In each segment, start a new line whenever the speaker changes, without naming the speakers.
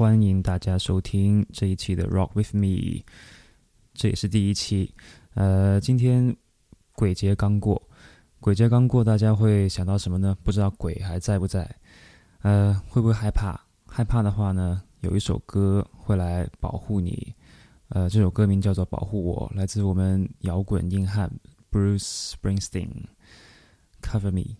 欢迎大家收听这一期的 Rock with Me，这也是第一期。呃，今天鬼节刚过，鬼节刚过，大家会想到什么呢？不知道鬼还在不在？呃，会不会害怕？害怕的话呢，有一首歌会来保护你。呃，这首歌名叫做《保护我》，来自我们摇滚硬汉 Bruce Springsteen，Cover Me。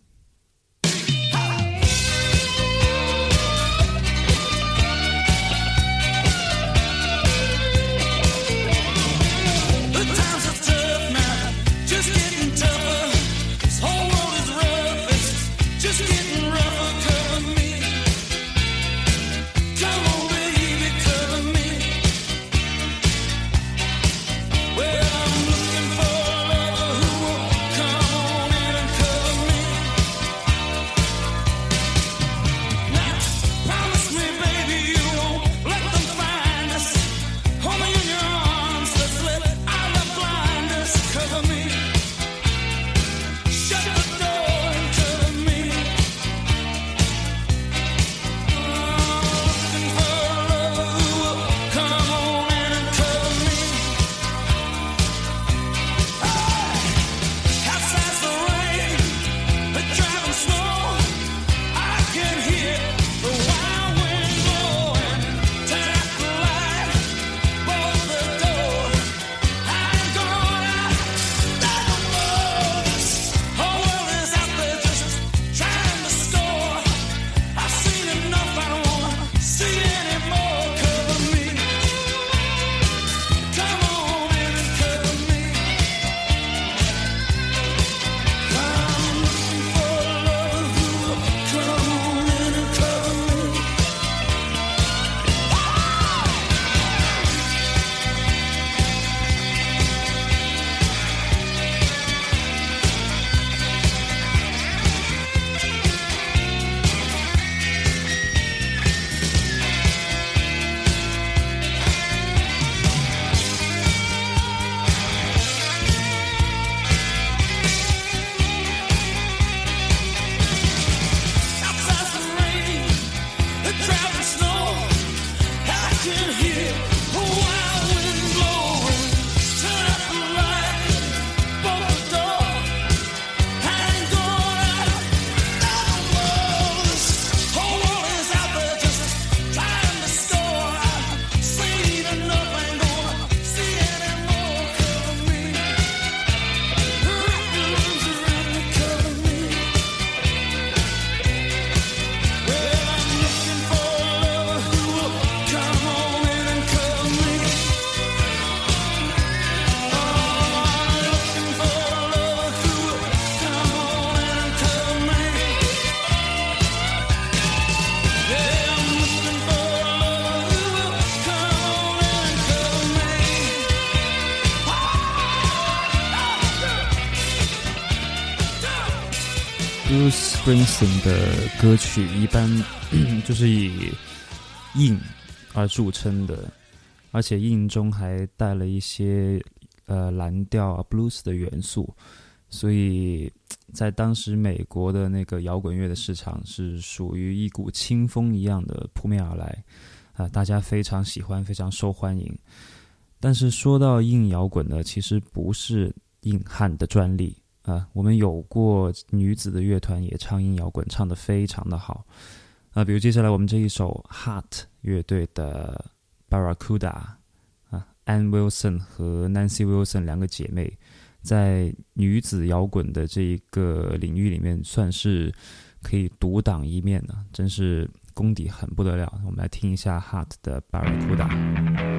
Bruce Springsteen 的歌曲一般 就是以硬而著称的，而且硬中还带了一些呃蓝调啊 blues 的元素，所以 在当时美国的那个摇滚乐的市场是属于一股清风一样的扑面而来啊，大家非常喜欢，非常受欢迎。但是说到硬摇滚呢，其实不是硬汉的专利。啊，我们有过女子的乐团也唱硬摇滚，唱得非常的好。啊，比如接下来我们这一首 Heart 乐队的 Barracuda，啊，Ann Wilson 和 Nancy Wilson 两个姐妹，在女子摇滚的这一个领域里面，算是可以独当一面的，真是功底很不得了。我们来听一下 Heart 的 Barracuda。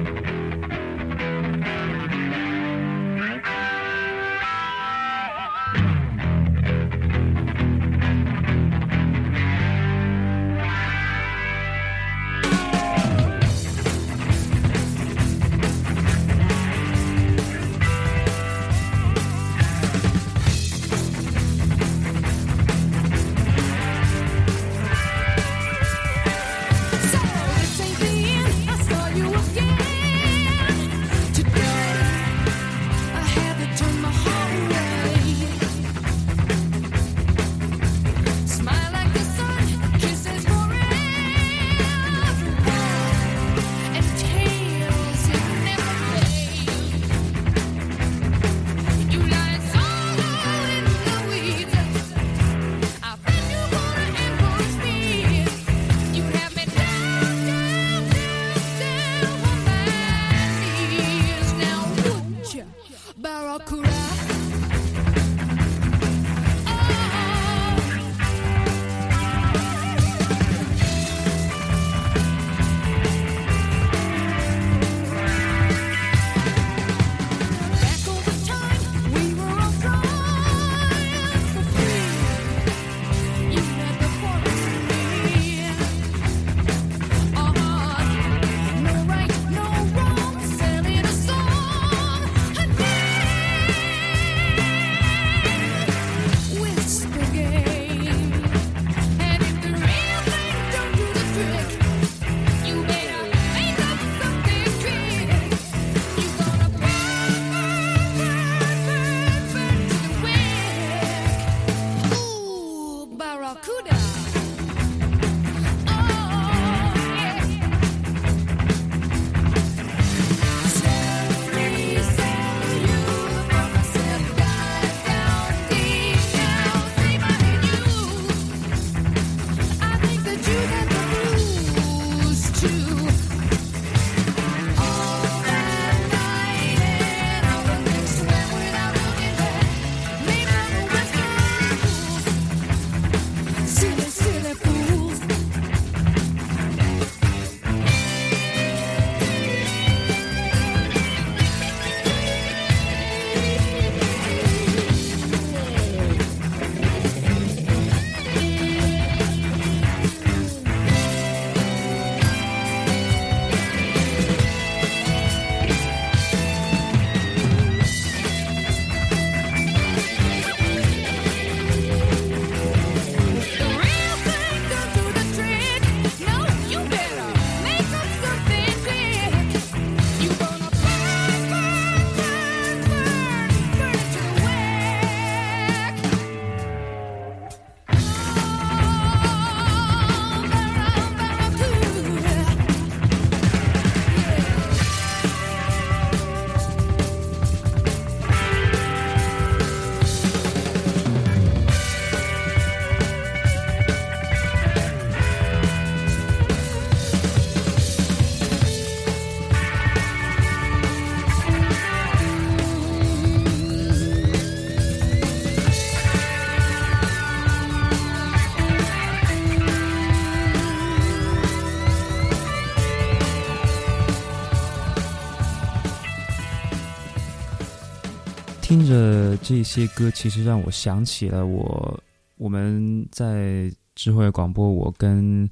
这些歌，其实让我想起了我我们在智慧广播，我跟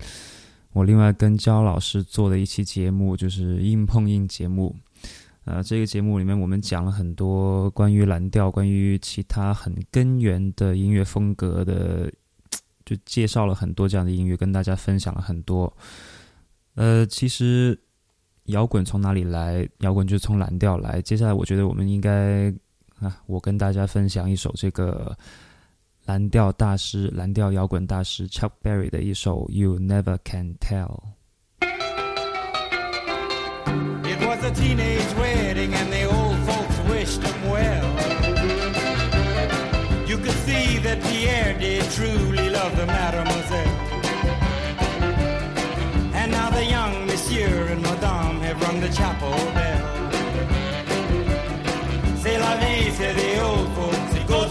我另外跟焦老师做的一期节目，就是硬碰硬节目。呃，这个节目里面我们讲了很多关于蓝调、关于其他很根源的音乐风格的，就介绍了很多这样的音乐，跟大家分享了很多。呃，其实摇滚从哪里来？摇滚就是从蓝调来。接下来，我觉得我们应该啊，我跟大家分享一首这个蓝调大师、蓝调摇滚大师 Chuck Berry 的一首《You Never Can
Tell》。a teenage wedding and the old folks wished him well. You could see that Pierre did truly love the mademoiselle. And now the young monsieur and madame have rung the chapel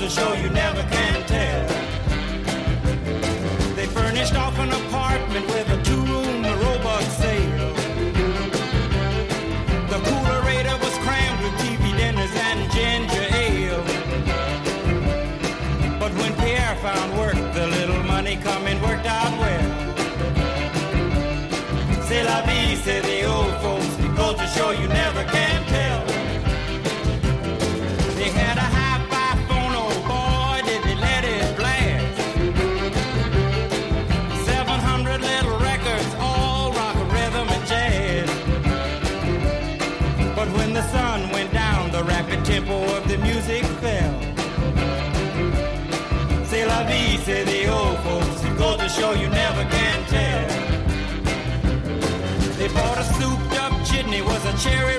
show you never can tell. They furnished off an apartment cherry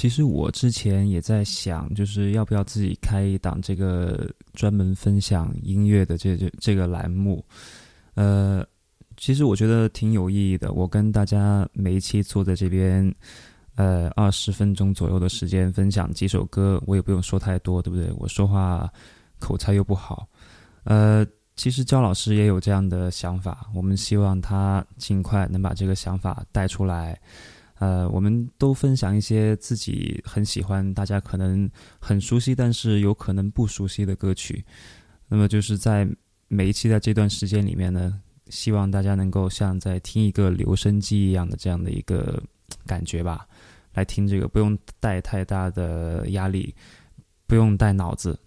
其实我之前也在想，就是要不要自己开一档这个专门分享音乐的这这这个栏目。呃，其实我觉得挺有意义的。我跟大家每一期坐在这边，呃，二十分钟左右的时间分享几首歌，我也不用说太多，对不对？我说话口才又不好。呃，其实焦老师也有这样的想法，我们希望他尽快能把这个想法带出来。呃，我们都分享一些自己很喜欢、大家可能很熟悉，但是有可能不熟悉的歌曲。那么就是在每一期在这段时间里面呢，希望大家能够像在听一个留声机一样的这样的一个感觉吧，来听这个，不用带太大的压力，不用带脑子，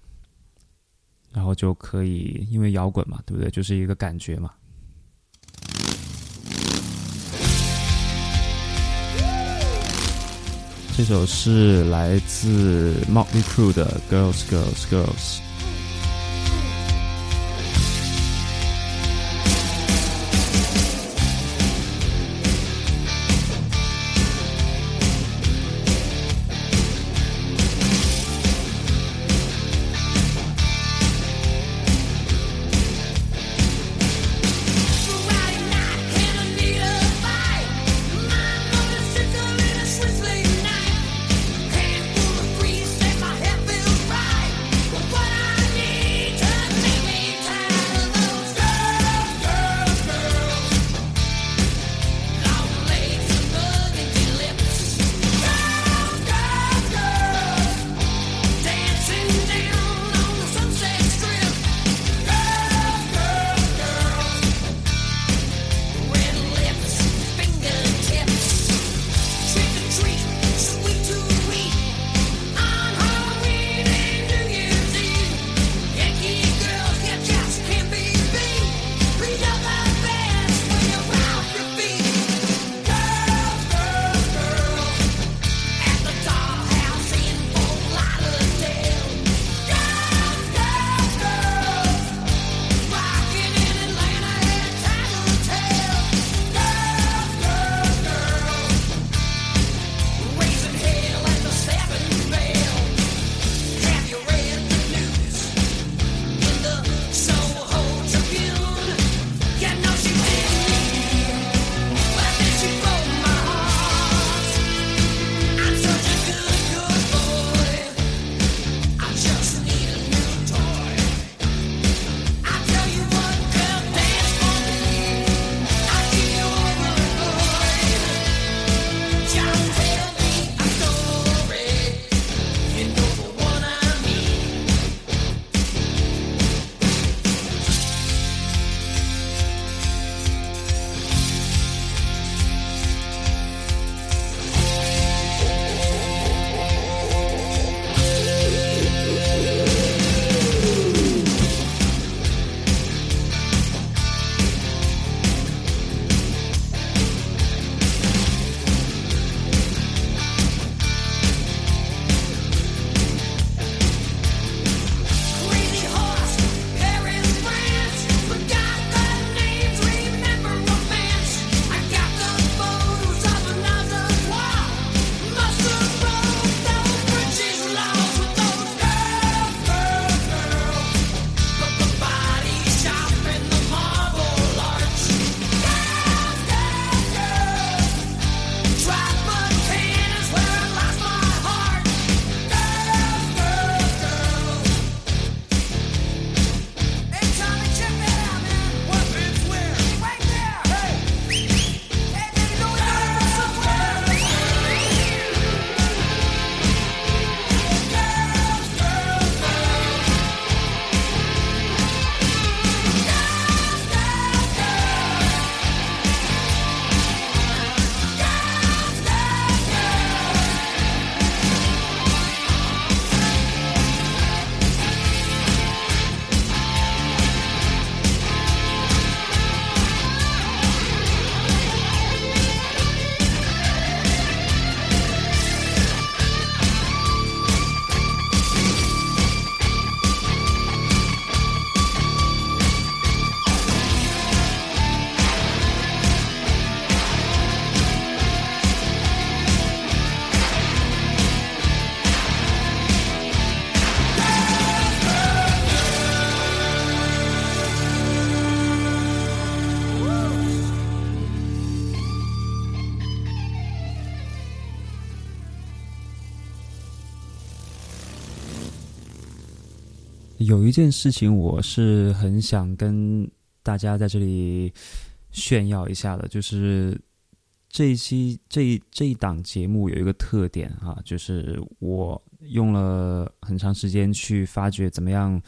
然后就可以，因为摇滚嘛，对不对？就是一个感觉嘛。这首是来自 Motley Crue 的《Girls Girls Girls》。有一件事情我是很想跟大家在这里炫耀一下的，就是这一期这一这一档节目有一个特点啊，就是我用了很长时间去发掘怎么样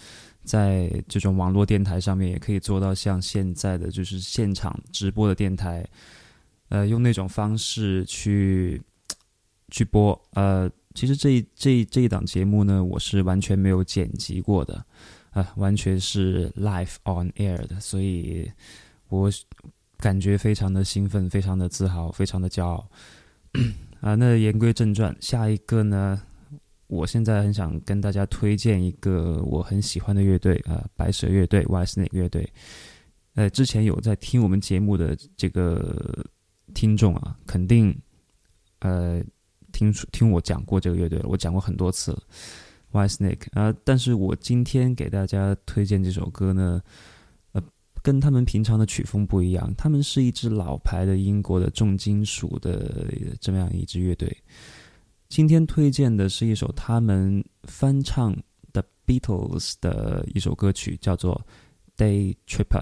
在这种网络电台上面也可以做到像现在的就是现场直播的电台，呃，用那种方式去去播，呃。其实这一这一这一档节目呢，我是完全没有剪辑过的，啊、完全是 live on air 的，所以我感觉非常的兴奋，非常的自豪，非常的骄傲。啊，那言归正传，下一个呢，我现在很想跟大家推荐一个我很喜欢的乐队啊、白蛇乐队 （White Snake 乐队）。呃，之前有在听我们节目的这个听众啊，肯定呃。听听我讲过这个乐队了，我讲过很多次了，White Snake 啊、但是我今天给大家推荐这首歌呢，呃，跟他们平常的曲风不一样，他们是一支老牌的英国的重金属的这么样一支乐队。今天推荐的是一首他们翻唱的 Beatles 的一首歌曲，叫做《Day Tripper》。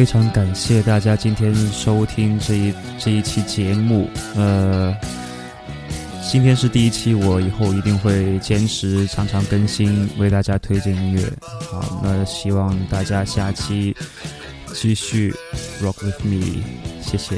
非常感谢大家今天收听这一这一期节目。呃，今天是第一期，我以后一定会坚持常常更新，为大家推荐音乐。好，那希望大家下期继续 rock with me，谢谢。